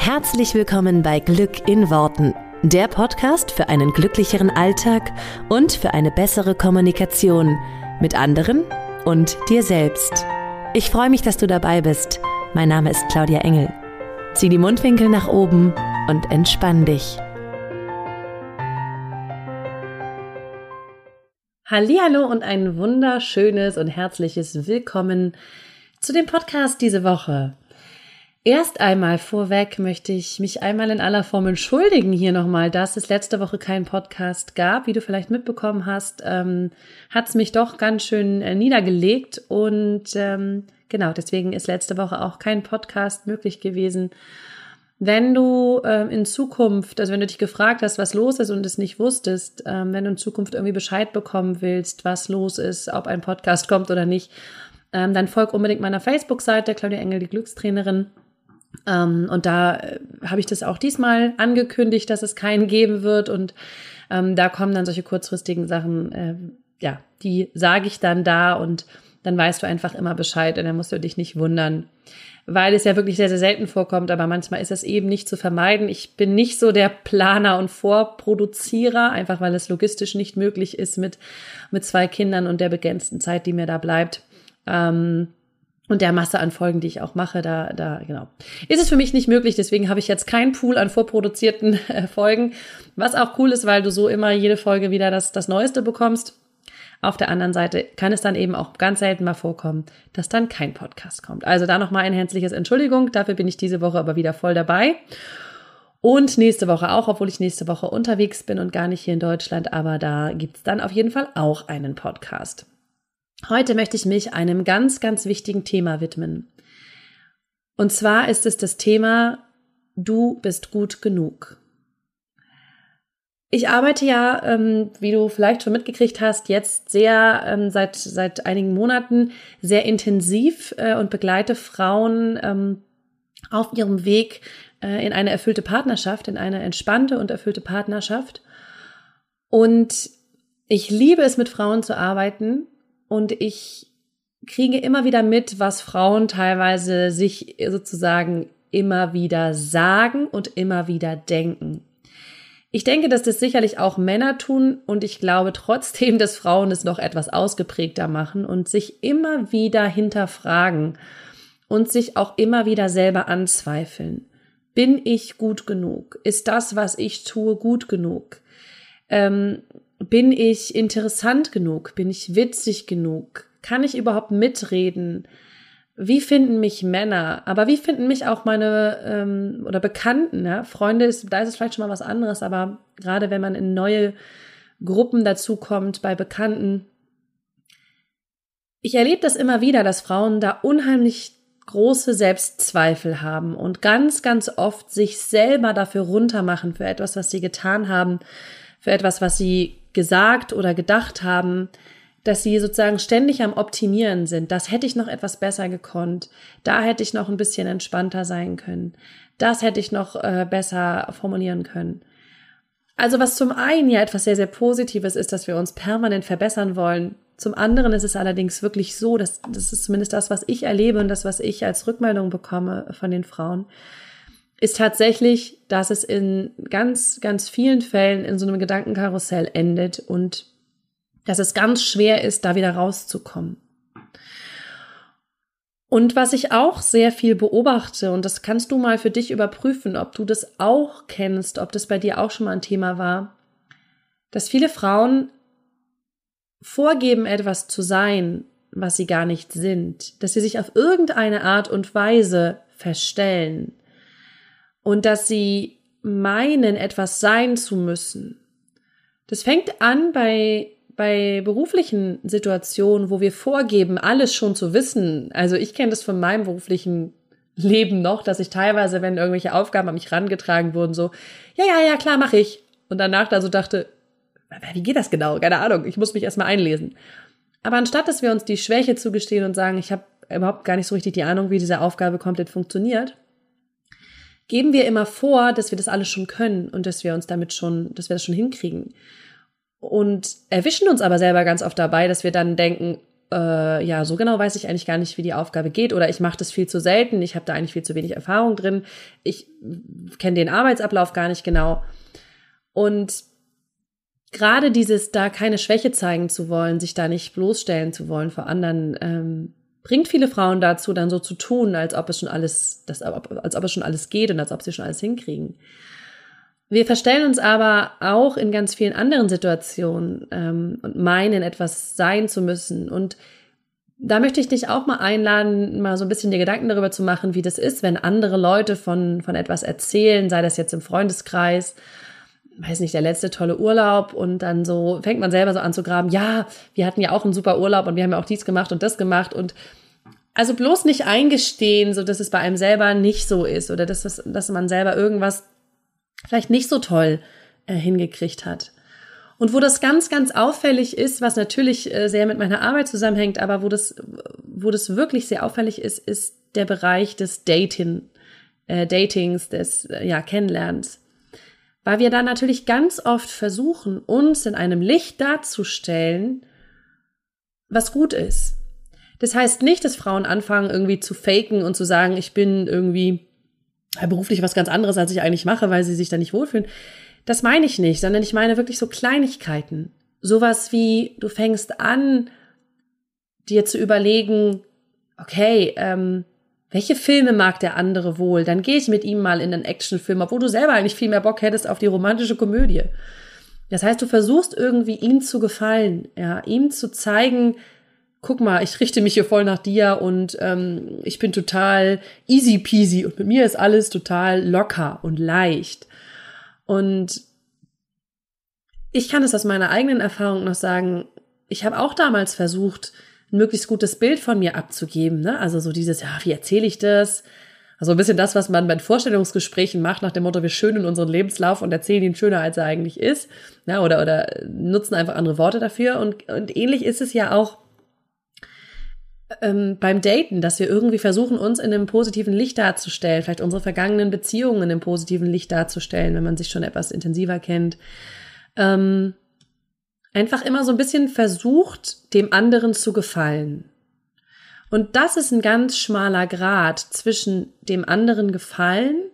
Herzlich willkommen bei Glück in Worten, der Podcast für einen glücklicheren Alltag und für eine bessere Kommunikation mit anderen und dir selbst. Ich freue mich, dass du dabei bist. Mein Name ist Claudia Engel. Zieh die Mundwinkel nach oben und entspann dich. Hallo und ein wunderschönes und herzliches Willkommen zu dem Podcast diese Woche. Erst einmal vorweg möchte ich mich einmal in aller Form entschuldigen hier nochmal, dass es letzte Woche keinen Podcast gab. Wie du vielleicht mitbekommen hast, ähm, hat es mich doch ganz schön äh, niedergelegt und ähm, genau, deswegen ist letzte Woche auch kein Podcast möglich gewesen. Wenn du äh, in Zukunft, also wenn du dich gefragt hast, was los ist und es nicht wusstest, ähm, wenn du in Zukunft irgendwie Bescheid bekommen willst, was los ist, ob ein Podcast kommt oder nicht, ähm, dann folg unbedingt meiner Facebook-Seite, Claudia Engel, die Glückstrainerin. Ähm, und da äh, habe ich das auch diesmal angekündigt, dass es keinen geben wird. Und ähm, da kommen dann solche kurzfristigen Sachen, äh, ja, die sage ich dann da und dann weißt du einfach immer Bescheid und dann musst du dich nicht wundern. Weil es ja wirklich sehr, sehr selten vorkommt, aber manchmal ist es eben nicht zu vermeiden. Ich bin nicht so der Planer und Vorproduzierer, einfach weil es logistisch nicht möglich ist mit, mit zwei Kindern und der begrenzten Zeit, die mir da bleibt. Ähm, und der Masse an Folgen, die ich auch mache, da, da, genau. Ist es für mich nicht möglich, deswegen habe ich jetzt keinen Pool an vorproduzierten äh, Folgen. Was auch cool ist, weil du so immer jede Folge wieder das, das Neueste bekommst. Auf der anderen Seite kann es dann eben auch ganz selten mal vorkommen, dass dann kein Podcast kommt. Also da nochmal ein herzliches Entschuldigung. Dafür bin ich diese Woche aber wieder voll dabei. Und nächste Woche auch, obwohl ich nächste Woche unterwegs bin und gar nicht hier in Deutschland. Aber da gibt's dann auf jeden Fall auch einen Podcast. Heute möchte ich mich einem ganz, ganz wichtigen Thema widmen. Und zwar ist es das Thema, du bist gut genug. Ich arbeite ja, ähm, wie du vielleicht schon mitgekriegt hast, jetzt sehr ähm, seit seit einigen Monaten sehr intensiv äh, und begleite Frauen ähm, auf ihrem Weg äh, in eine erfüllte Partnerschaft, in eine entspannte und erfüllte Partnerschaft. Und ich liebe es, mit Frauen zu arbeiten, und ich kriege immer wieder mit, was Frauen teilweise sich sozusagen immer wieder sagen und immer wieder denken. Ich denke, dass das sicherlich auch Männer tun und ich glaube trotzdem, dass Frauen es noch etwas ausgeprägter machen und sich immer wieder hinterfragen und sich auch immer wieder selber anzweifeln. Bin ich gut genug? Ist das, was ich tue, gut genug? Ähm, bin ich interessant genug? Bin ich witzig genug? Kann ich überhaupt mitreden? Wie finden mich Männer? Aber wie finden mich auch meine ähm, oder Bekannten? Ja? Freunde ist, da ist es vielleicht schon mal was anderes, aber gerade wenn man in neue Gruppen dazukommt, bei Bekannten, ich erlebe das immer wieder, dass Frauen da unheimlich große Selbstzweifel haben und ganz, ganz oft sich selber dafür runtermachen für etwas, was sie getan haben, für etwas, was sie gesagt oder gedacht haben, dass sie sozusagen ständig am Optimieren sind. Das hätte ich noch etwas besser gekonnt. Da hätte ich noch ein bisschen entspannter sein können. Das hätte ich noch äh, besser formulieren können. Also was zum einen ja etwas sehr, sehr Positives ist, dass wir uns permanent verbessern wollen. Zum anderen ist es allerdings wirklich so, dass das ist zumindest das, was ich erlebe und das, was ich als Rückmeldung bekomme von den Frauen, ist tatsächlich, dass es in ganz, ganz vielen Fällen in so einem Gedankenkarussell endet und dass es ganz schwer ist, da wieder rauszukommen. Und was ich auch sehr viel beobachte, und das kannst du mal für dich überprüfen, ob du das auch kennst, ob das bei dir auch schon mal ein Thema war, dass viele Frauen vorgeben, etwas zu sein, was sie gar nicht sind, dass sie sich auf irgendeine Art und Weise verstellen, und dass sie meinen, etwas sein zu müssen. Das fängt an bei bei beruflichen Situationen, wo wir vorgeben, alles schon zu wissen. Also ich kenne das von meinem beruflichen Leben noch, dass ich teilweise, wenn irgendwelche Aufgaben an mich rangetragen wurden, so, ja, ja, ja, klar, mache ich. Und danach da so dachte, wie geht das genau? Keine Ahnung, ich muss mich erstmal einlesen. Aber anstatt, dass wir uns die Schwäche zugestehen und sagen, ich habe überhaupt gar nicht so richtig die Ahnung, wie diese Aufgabe komplett funktioniert, geben wir immer vor, dass wir das alles schon können und dass wir uns damit schon, dass wir das schon hinkriegen. Und erwischen uns aber selber ganz oft dabei, dass wir dann denken, äh, ja, so genau weiß ich eigentlich gar nicht, wie die Aufgabe geht oder ich mache das viel zu selten, ich habe da eigentlich viel zu wenig Erfahrung drin, ich kenne den Arbeitsablauf gar nicht genau. Und gerade dieses da keine Schwäche zeigen zu wollen, sich da nicht bloßstellen zu wollen vor anderen, ähm, bringt viele Frauen dazu, dann so zu tun, als ob es schon alles, das, als ob es schon alles geht und als ob sie schon alles hinkriegen. Wir verstellen uns aber auch in ganz vielen anderen Situationen ähm, und meinen, etwas sein zu müssen. Und da möchte ich dich auch mal einladen, mal so ein bisschen dir Gedanken darüber zu machen, wie das ist, wenn andere Leute von, von etwas erzählen, sei das jetzt im Freundeskreis, weiß nicht, der letzte tolle Urlaub und dann so fängt man selber so an zu graben, ja, wir hatten ja auch einen super Urlaub und wir haben ja auch dies gemacht und das gemacht und also bloß nicht eingestehen, so dass es bei einem selber nicht so ist oder dass, das, dass man selber irgendwas vielleicht nicht so toll äh, hingekriegt hat. Und wo das ganz, ganz auffällig ist, was natürlich äh, sehr mit meiner Arbeit zusammenhängt, aber wo das, wo das wirklich sehr auffällig ist, ist der Bereich des Dating, äh, Datings, des äh, ja, Kennenlernens. Weil wir da natürlich ganz oft versuchen, uns in einem Licht darzustellen, was gut ist. Das heißt nicht, dass Frauen anfangen, irgendwie zu faken und zu sagen, ich bin irgendwie beruflich was ganz anderes, als ich eigentlich mache, weil sie sich da nicht wohlfühlen. Das meine ich nicht, sondern ich meine wirklich so Kleinigkeiten. Sowas wie, du fängst an, dir zu überlegen, okay, ähm, welche Filme mag der andere wohl? Dann gehe ich mit ihm mal in einen Actionfilm, obwohl du selber eigentlich viel mehr Bock hättest auf die romantische Komödie. Das heißt, du versuchst irgendwie ihm zu gefallen, ja, ihm zu zeigen, guck mal, ich richte mich hier voll nach dir und ähm, ich bin total easy peasy und mit mir ist alles total locker und leicht. Und ich kann es aus meiner eigenen Erfahrung noch sagen, ich habe auch damals versucht, ein möglichst gutes Bild von mir abzugeben. Ne? Also so dieses, ja, wie erzähle ich das? Also ein bisschen das, was man bei Vorstellungsgesprächen macht, nach dem Motto, wir schönen unseren Lebenslauf und erzählen ihn schöner, als er eigentlich ist. Ja, oder, oder nutzen einfach andere Worte dafür. Und, und ähnlich ist es ja auch ähm, beim Daten, dass wir irgendwie versuchen, uns in einem positiven Licht darzustellen, vielleicht unsere vergangenen Beziehungen in einem positiven Licht darzustellen, wenn man sich schon etwas intensiver kennt. Ähm, einfach immer so ein bisschen versucht, dem anderen zu gefallen. Und das ist ein ganz schmaler Grad zwischen dem anderen gefallen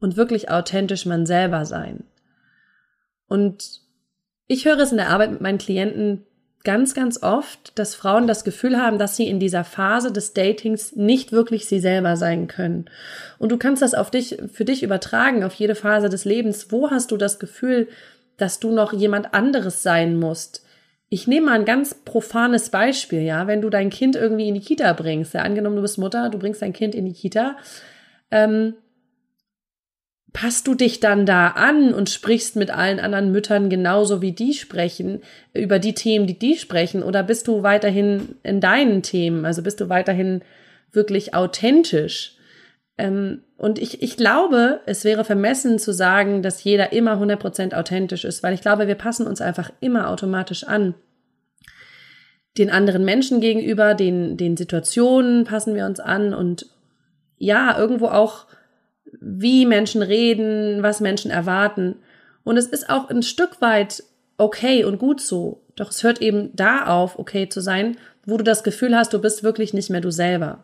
und wirklich authentisch man selber sein. Und ich höre es in der Arbeit mit meinen Klienten ganz, ganz oft, dass Frauen das Gefühl haben, dass sie in dieser Phase des Datings nicht wirklich sie selber sein können. Und du kannst das auf dich, für dich übertragen, auf jede Phase des Lebens. Wo hast du das Gefühl, dass du noch jemand anderes sein musst? Ich nehme mal ein ganz profanes Beispiel, ja, wenn du dein Kind irgendwie in die Kita bringst, ja, angenommen du bist Mutter, du bringst dein Kind in die Kita, ähm, passt du dich dann da an und sprichst mit allen anderen Müttern genauso wie die sprechen, über die Themen, die die sprechen, oder bist du weiterhin in deinen Themen? Also bist du weiterhin wirklich authentisch? Ähm, und ich, ich glaube, es wäre vermessen zu sagen, dass jeder immer 100% authentisch ist, weil ich glaube, wir passen uns einfach immer automatisch an. Den anderen Menschen gegenüber, den, den Situationen passen wir uns an und ja, irgendwo auch wie Menschen reden, was Menschen erwarten. Und es ist auch ein Stück weit okay und gut so. Doch es hört eben da auf, okay zu sein, wo du das Gefühl hast, du bist wirklich nicht mehr du selber.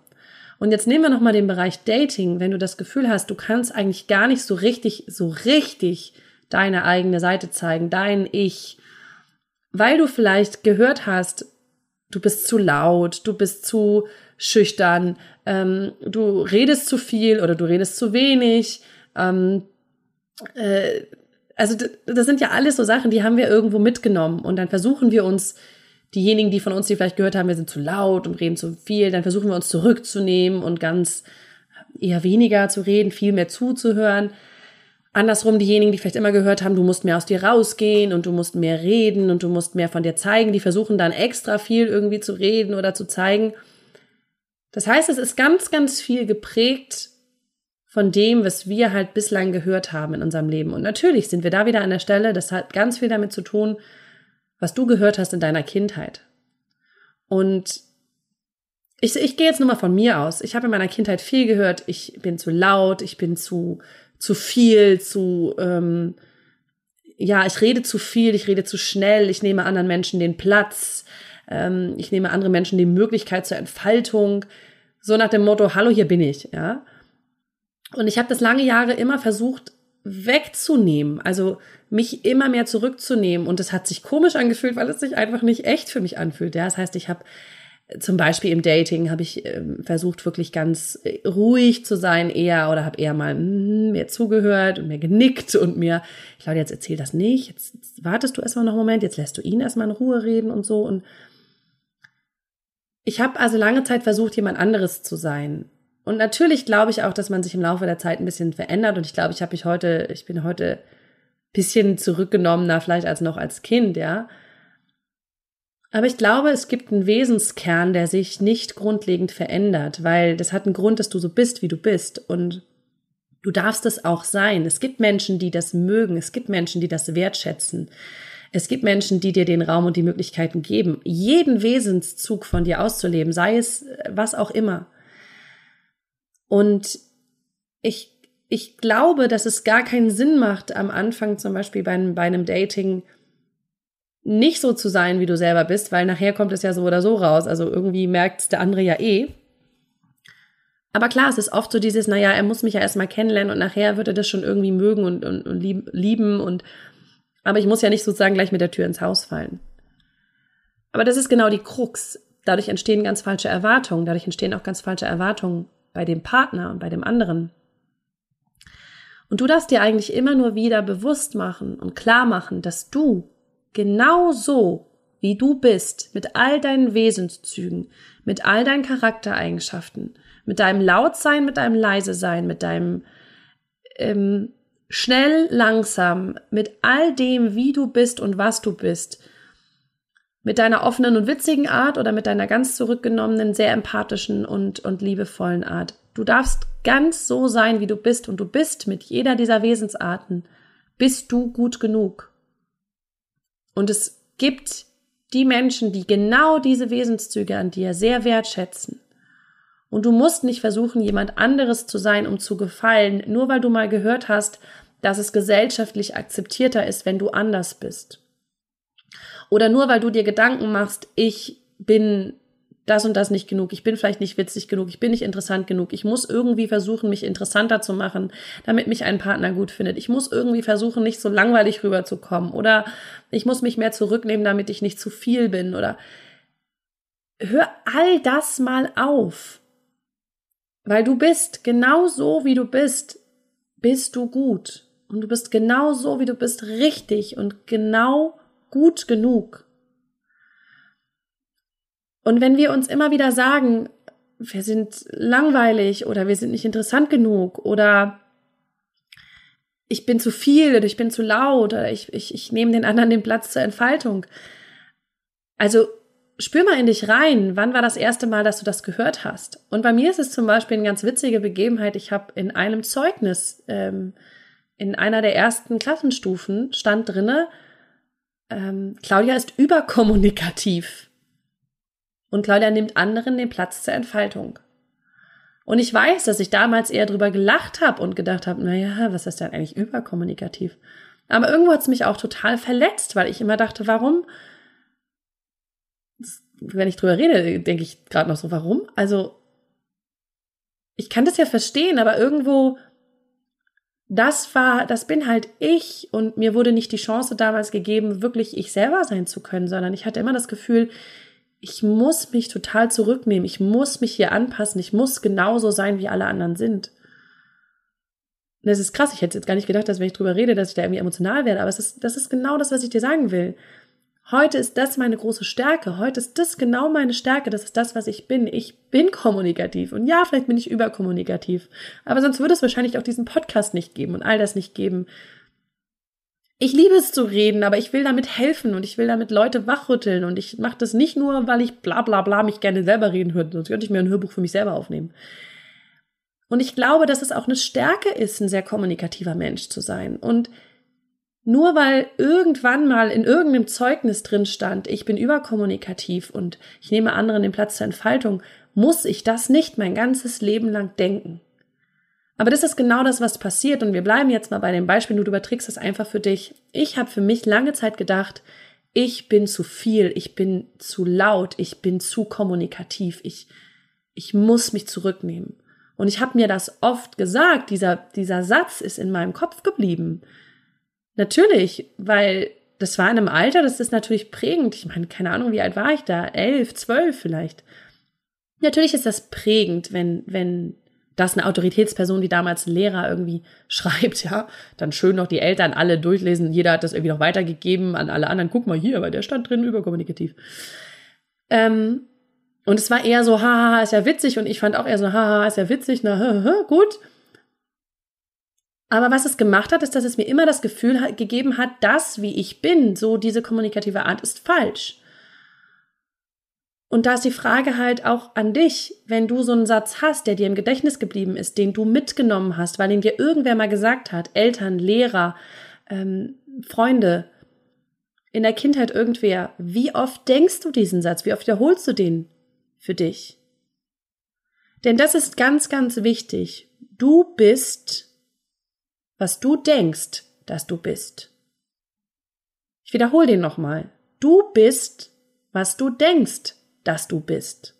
Und jetzt nehmen wir nochmal den Bereich Dating. Wenn du das Gefühl hast, du kannst eigentlich gar nicht so richtig, so richtig deine eigene Seite zeigen, dein Ich, weil du vielleicht gehört hast, du bist zu laut, du bist zu schüchtern, ähm, du redest zu viel oder du redest zu wenig. Ähm, äh, also das sind ja alles so Sachen, die haben wir irgendwo mitgenommen und dann versuchen wir uns diejenigen, die von uns, die vielleicht gehört haben, wir sind zu laut und reden zu viel, dann versuchen wir uns zurückzunehmen und ganz eher weniger zu reden, viel mehr zuzuhören. Andersrum, diejenigen, die vielleicht immer gehört haben, du musst mehr aus dir rausgehen und du musst mehr reden und du musst mehr von dir zeigen, die versuchen dann extra viel irgendwie zu reden oder zu zeigen. Das heißt, es ist ganz, ganz viel geprägt von dem, was wir halt bislang gehört haben in unserem Leben. Und natürlich sind wir da wieder an der Stelle, das hat ganz viel damit zu tun, was du gehört hast in deiner Kindheit. Und ich, ich gehe jetzt nur mal von mir aus. Ich habe in meiner Kindheit viel gehört, ich bin zu laut, ich bin zu, zu viel, zu, ähm, ja, ich rede zu viel, ich rede zu schnell, ich nehme anderen Menschen den Platz. ähm, ich nehme anderen Menschen die Möglichkeit zur Entfaltung, so nach dem Motto, hallo, hier bin ich, ja. Und ich habe das lange Jahre immer versucht wegzunehmen, also mich immer mehr zurückzunehmen. Und es hat sich komisch angefühlt, weil es sich einfach nicht echt für mich anfühlt. Ja, das heißt, ich habe zum Beispiel im Dating habe ich äh, versucht, wirklich ganz äh, ruhig zu sein, eher oder habe eher mal mm, mehr zugehört und mir genickt und mir, ich glaube, jetzt erzähl das nicht, jetzt, jetzt wartest du erstmal noch einen Moment, jetzt lässt du ihn erstmal in Ruhe reden und so. Und ich habe also lange Zeit versucht, jemand anderes zu sein. Und natürlich glaube ich auch, dass man sich im Laufe der Zeit ein bisschen verändert. Und ich glaube, ich habe mich heute, ich bin heute bisschen zurückgenommener vielleicht als noch als Kind, ja. Aber ich glaube, es gibt einen Wesenskern, der sich nicht grundlegend verändert, weil das hat einen Grund, dass du so bist, wie du bist. Und du darfst es auch sein. Es gibt Menschen, die das mögen. Es gibt Menschen, die das wertschätzen. Es gibt Menschen, die dir den Raum und die Möglichkeiten geben, jeden Wesenszug von dir auszuleben, sei es was auch immer. Und ich, ich glaube, dass es gar keinen Sinn macht, am Anfang zum Beispiel bei, bei einem Dating nicht so zu sein, wie du selber bist, weil nachher kommt es ja so oder so raus. Also irgendwie merkt der andere ja eh. Aber klar, es ist oft so dieses, naja, er muss mich ja erstmal kennenlernen und nachher wird er das schon irgendwie mögen und, und, und lieben und aber ich muss ja nicht sozusagen gleich mit der Tür ins Haus fallen. Aber das ist genau die Krux. Dadurch entstehen ganz falsche Erwartungen. Dadurch entstehen auch ganz falsche Erwartungen bei dem Partner und bei dem anderen. Und du darfst dir eigentlich immer nur wieder bewusst machen und klar machen, dass du genau so, wie du bist, mit all deinen Wesenszügen, mit all deinen Charaktereigenschaften, mit deinem Lautsein, mit deinem Leise sein, mit deinem ähm, schnell, langsam, mit all dem, wie du bist und was du bist, mit deiner offenen und witzigen Art oder mit deiner ganz zurückgenommenen, sehr empathischen und, und liebevollen Art. Du darfst ganz so sein, wie du bist und du bist mit jeder dieser Wesensarten, bist du gut genug. Und es gibt die Menschen, die genau diese Wesenszüge an dir sehr wertschätzen. Und du musst nicht versuchen, jemand anderes zu sein, um zu gefallen, nur weil du mal gehört hast, dass es gesellschaftlich akzeptierter ist, wenn du anders bist. Oder nur weil du dir Gedanken machst, ich bin das und das nicht genug, ich bin vielleicht nicht witzig genug, ich bin nicht interessant genug, ich muss irgendwie versuchen, mich interessanter zu machen, damit mich ein Partner gut findet. Ich muss irgendwie versuchen, nicht so langweilig rüberzukommen oder ich muss mich mehr zurücknehmen, damit ich nicht zu viel bin oder hör all das mal auf. Weil du bist genau so, wie du bist, bist du gut. Und du bist genau so, wie du bist, richtig und genau gut genug. Und wenn wir uns immer wieder sagen, wir sind langweilig oder wir sind nicht interessant genug oder ich bin zu viel oder ich bin zu laut oder ich, ich, ich nehme den anderen den Platz zur Entfaltung. Also spür mal in dich rein, wann war das erste Mal, dass du das gehört hast? Und bei mir ist es zum Beispiel eine ganz witzige Begebenheit. Ich habe in einem Zeugnis, ähm, in einer der ersten Klassenstufen, stand drinne, ähm, Claudia ist überkommunikativ. Und Claudia nimmt anderen den Platz zur Entfaltung. Und ich weiß, dass ich damals eher drüber gelacht habe und gedacht habe, naja, was ist denn eigentlich überkommunikativ? Aber irgendwo hat es mich auch total verletzt, weil ich immer dachte, warum wenn ich drüber rede, denke ich gerade noch so, warum? Also, ich kann das ja verstehen, aber irgendwo, das war, das bin halt ich und mir wurde nicht die Chance damals gegeben, wirklich ich selber sein zu können, sondern ich hatte immer das Gefühl, ich muss mich total zurücknehmen, ich muss mich hier anpassen, ich muss genauso sein, wie alle anderen sind. Und das ist krass, ich hätte jetzt gar nicht gedacht, dass wenn ich drüber rede, dass ich da irgendwie emotional werde, aber es ist, das ist genau das, was ich dir sagen will. Heute ist das meine große Stärke. Heute ist das genau meine Stärke. Das ist das, was ich bin. Ich bin kommunikativ. Und ja, vielleicht bin ich überkommunikativ. Aber sonst würde es wahrscheinlich auch diesen Podcast nicht geben und all das nicht geben. Ich liebe es zu reden, aber ich will damit helfen und ich will damit Leute wachrütteln. Und ich mache das nicht nur, weil ich bla bla bla mich gerne selber reden höre. Sonst könnte ich mir ein Hörbuch für mich selber aufnehmen. Und ich glaube, dass es auch eine Stärke ist, ein sehr kommunikativer Mensch zu sein. Und nur weil irgendwann mal in irgendeinem Zeugnis drin stand, ich bin überkommunikativ und ich nehme anderen den Platz zur Entfaltung, muss ich das nicht mein ganzes Leben lang denken. Aber das ist genau das, was passiert. Und wir bleiben jetzt mal bei dem Beispiel, du überträgst das einfach für dich. Ich habe für mich lange Zeit gedacht, ich bin zu viel, ich bin zu laut, ich bin zu kommunikativ, ich, ich muss mich zurücknehmen. Und ich habe mir das oft gesagt, dieser, dieser Satz ist in meinem Kopf geblieben. Natürlich, weil das war in einem Alter, das ist natürlich prägend. Ich meine, keine Ahnung, wie alt war ich da? Elf, zwölf vielleicht. Natürlich ist das prägend, wenn, wenn das eine Autoritätsperson, die damals Lehrer irgendwie schreibt, ja, dann schön noch die Eltern alle durchlesen. Jeder hat das irgendwie noch weitergegeben an alle anderen. Guck mal hier, weil der stand drin überkommunikativ. Ähm, und es war eher so, haha, ist ja witzig. Und ich fand auch eher so, haha, ist ja witzig, na, ha, ha, gut. Aber was es gemacht hat, ist, dass es mir immer das Gefühl gegeben hat, das, wie ich bin, so diese kommunikative Art, ist falsch. Und da ist die Frage halt auch an dich, wenn du so einen Satz hast, der dir im Gedächtnis geblieben ist, den du mitgenommen hast, weil ihn dir irgendwer mal gesagt hat, Eltern, Lehrer, ähm, Freunde, in der Kindheit irgendwer, wie oft denkst du diesen Satz, wie oft wiederholst du den für dich? Denn das ist ganz, ganz wichtig. Du bist, was du denkst, dass du bist. Ich wiederhole den nochmal. Du bist, was du denkst, dass du bist.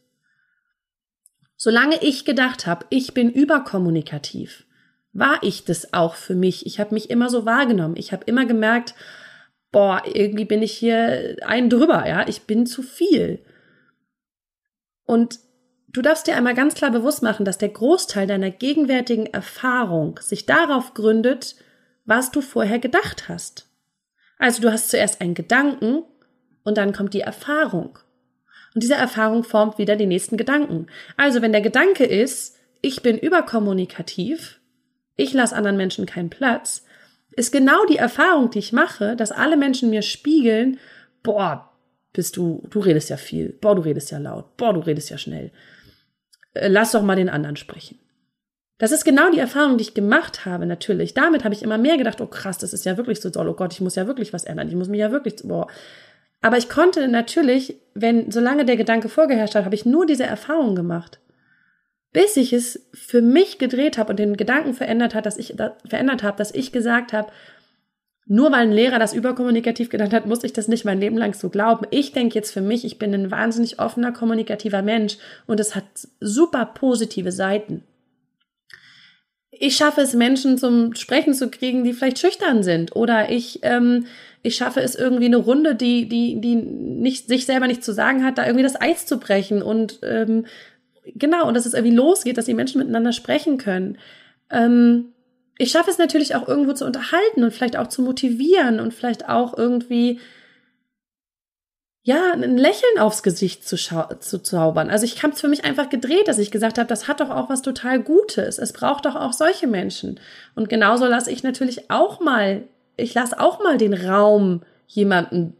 Solange ich gedacht habe, ich bin überkommunikativ, war ich das auch für mich. Ich habe mich immer so wahrgenommen. Ich habe immer gemerkt, boah, irgendwie bin ich hier ein drüber, ja, ich bin zu viel. Und du darfst dir einmal ganz klar bewusst machen, dass der Großteil deiner gegenwärtigen Erfahrung sich darauf gründet, was du vorher gedacht hast. Also du hast zuerst einen Gedanken und dann kommt die Erfahrung. Und diese Erfahrung formt wieder die nächsten Gedanken. Also wenn der Gedanke ist, ich bin überkommunikativ, ich lasse anderen Menschen keinen Platz, ist genau die Erfahrung, die ich mache, dass alle Menschen mir spiegeln, boah, bist du, du redest ja viel, boah, du redest ja laut, boah, du redest ja schnell. Äh, lass doch mal den anderen sprechen. Das ist genau die Erfahrung, die ich gemacht habe, natürlich. Damit habe ich immer mehr gedacht, oh krass, das ist ja wirklich so toll, oh Gott, ich muss ja wirklich was ändern, ich muss mich ja wirklich, boah, aber ich konnte natürlich, wenn, solange der Gedanke vorgeherrscht hat, habe ich nur diese Erfahrung gemacht. Bis ich es für mich gedreht habe und den Gedanken verändert hat, dass ich, da, verändert habe, dass ich gesagt habe, nur weil ein Lehrer das überkommunikativ genannt hat, muss ich das nicht mein Leben lang so glauben. Ich denke jetzt für mich, ich bin ein wahnsinnig offener, kommunikativer Mensch und es hat super positive Seiten. Ich schaffe es, Menschen zum Sprechen zu kriegen, die vielleicht schüchtern sind. Oder ich ähm, ich schaffe es irgendwie eine Runde, die, die, die nicht, sich selber nicht zu sagen hat, da irgendwie das Eis zu brechen und ähm, genau, und dass es irgendwie losgeht, dass die Menschen miteinander sprechen können. Ähm, ich schaffe es natürlich auch irgendwo zu unterhalten und vielleicht auch zu motivieren und vielleicht auch irgendwie ja, ein Lächeln aufs Gesicht zu, zu zaubern. Also ich habe es für mich einfach gedreht, dass ich gesagt habe, das hat doch auch was total Gutes. Es braucht doch auch solche Menschen. Und genauso lasse ich natürlich auch mal ich lasse auch mal den Raum jemanden,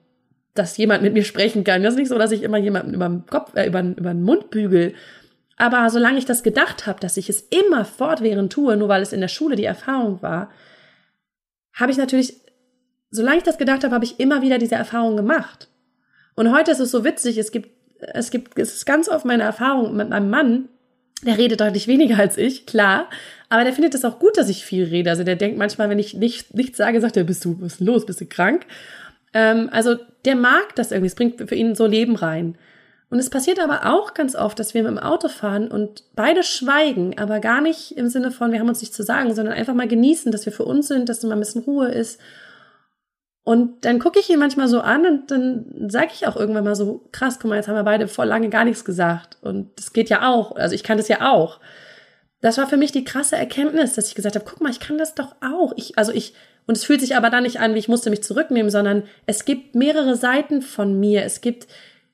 dass jemand mit mir sprechen kann. Das ist nicht so, dass ich immer jemanden über den Kopf, äh, über, über den Mund bügel. Aber solange ich das gedacht habe, dass ich es immer fortwährend tue, nur weil es in der Schule die Erfahrung war, habe ich natürlich, solange ich das gedacht habe, habe ich immer wieder diese Erfahrung gemacht. Und heute ist es so witzig, es gibt, es gibt, es ist ganz oft meine Erfahrung mit meinem Mann, der redet deutlich weniger als ich, klar. Aber der findet es auch gut, dass ich viel rede. Also der denkt manchmal, wenn ich nicht, nichts sage, sagt er, bist du, was ist los, bist du krank? Ähm, also der mag das irgendwie. Es bringt für ihn so Leben rein. Und es passiert aber auch ganz oft, dass wir dem Auto fahren und beide schweigen, aber gar nicht im Sinne von, wir haben uns nichts zu sagen, sondern einfach mal genießen, dass wir für uns sind, dass mal ein bisschen Ruhe ist. Und dann gucke ich ihn manchmal so an und dann sage ich auch irgendwann mal so, krass, guck mal, jetzt haben wir beide vor lange gar nichts gesagt. Und das geht ja auch. Also ich kann das ja auch das war für mich die krasse Erkenntnis, dass ich gesagt habe, guck mal, ich kann das doch auch. Ich, also ich, und es fühlt sich aber dann nicht an, wie ich musste mich zurücknehmen, sondern es gibt mehrere Seiten von mir. Es gibt,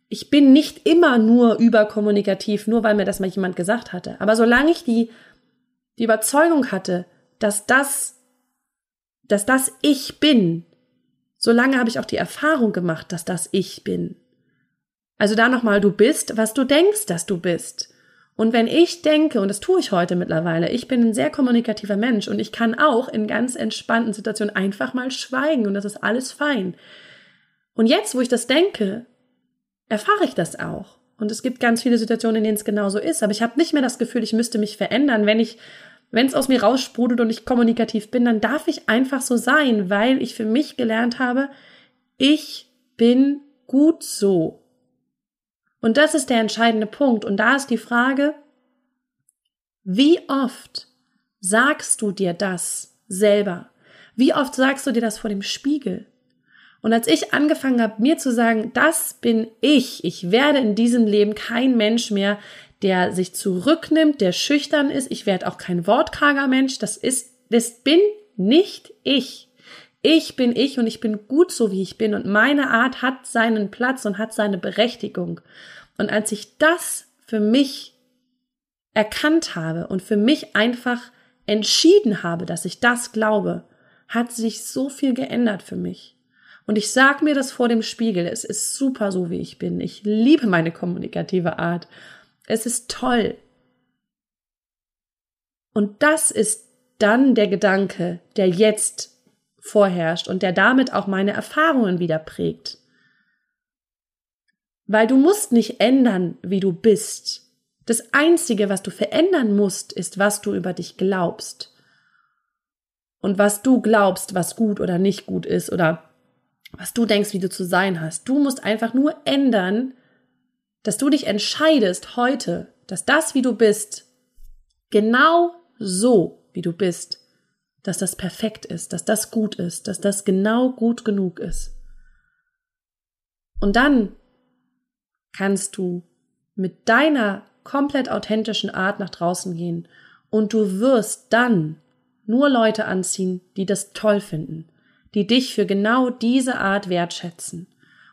ich bin nicht immer nur überkommunikativ, nur weil mir das mal jemand gesagt hatte. Aber solange ich die, die Überzeugung hatte, dass das, dass das ich bin, solange habe ich auch die Erfahrung gemacht, dass das ich bin. Also da nochmal, du bist, was du denkst, dass du bist. Und wenn ich denke, und das tue ich heute mittlerweile, ich bin ein sehr kommunikativer Mensch und ich kann auch in ganz entspannten Situationen einfach mal schweigen und das ist alles fein. Und jetzt, wo ich das denke, erfahre ich das auch. Und es gibt ganz viele Situationen, in denen es genauso ist. Aber ich habe nicht mehr das Gefühl, ich müsste mich verändern. Wenn ich, wenn es aus mir raussprudelt und ich kommunikativ bin, dann darf ich einfach so sein, weil ich für mich gelernt habe, ich bin gut so. Und das ist der entscheidende Punkt. Und da ist die Frage, wie oft sagst du dir das selber? Wie oft sagst du dir das vor dem Spiegel? Und als ich angefangen habe, mir zu sagen, das bin ich, ich werde in diesem Leben kein Mensch mehr, der sich zurücknimmt, der schüchtern ist, ich werde auch kein wortkarger Mensch, das ist, das bin nicht ich. Ich bin ich und ich bin gut so, wie ich bin und meine Art hat seinen Platz und hat seine Berechtigung. Und als ich das für mich erkannt habe und für mich einfach entschieden habe, dass ich das glaube, hat sich so viel geändert für mich. Und ich sag mir das vor dem Spiegel. Es ist super so, wie ich bin. Ich liebe meine kommunikative Art. Es ist toll. Und das ist dann der Gedanke, der jetzt vorherrscht und der damit auch meine Erfahrungen wieder prägt. Weil du musst nicht ändern, wie du bist. Das Einzige, was du verändern musst, ist, was du über dich glaubst. Und was du glaubst, was gut oder nicht gut ist oder was du denkst, wie du zu sein hast. Du musst einfach nur ändern, dass du dich entscheidest heute, dass das, wie du bist, genau so, wie du bist, dass das perfekt ist, dass das gut ist, dass das genau gut genug ist. Und dann kannst du mit deiner komplett authentischen Art nach draußen gehen und du wirst dann nur Leute anziehen, die das toll finden, die dich für genau diese Art wertschätzen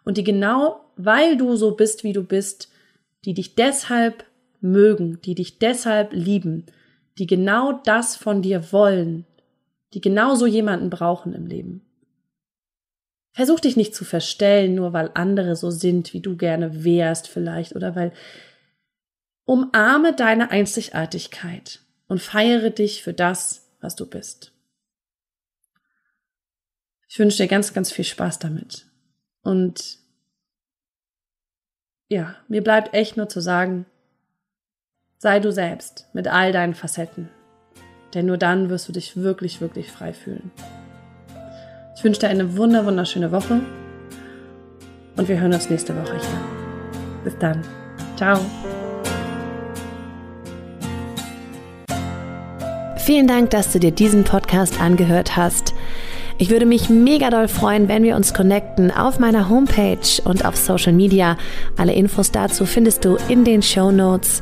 und die genau, weil du so bist, wie du bist, die dich deshalb mögen, die dich deshalb lieben, die genau das von dir wollen, die genau so jemanden brauchen im Leben. Versuch dich nicht zu verstellen, nur weil andere so sind, wie du gerne wärst vielleicht oder weil umarme deine Einzigartigkeit und feiere dich für das, was du bist. Ich wünsche dir ganz, ganz viel Spaß damit. Und ja, mir bleibt echt nur zu sagen, sei du selbst mit all deinen Facetten. Denn nur dann wirst du dich wirklich, wirklich frei fühlen. Ich wünsche dir eine wunder, wunderschöne Woche und wir hören uns nächste Woche hier. Bis dann. Ciao. Vielen Dank, dass du dir diesen Podcast angehört hast. Ich würde mich mega doll freuen, wenn wir uns connecten auf meiner Homepage und auf Social Media. Alle Infos dazu findest du in den Show Notes.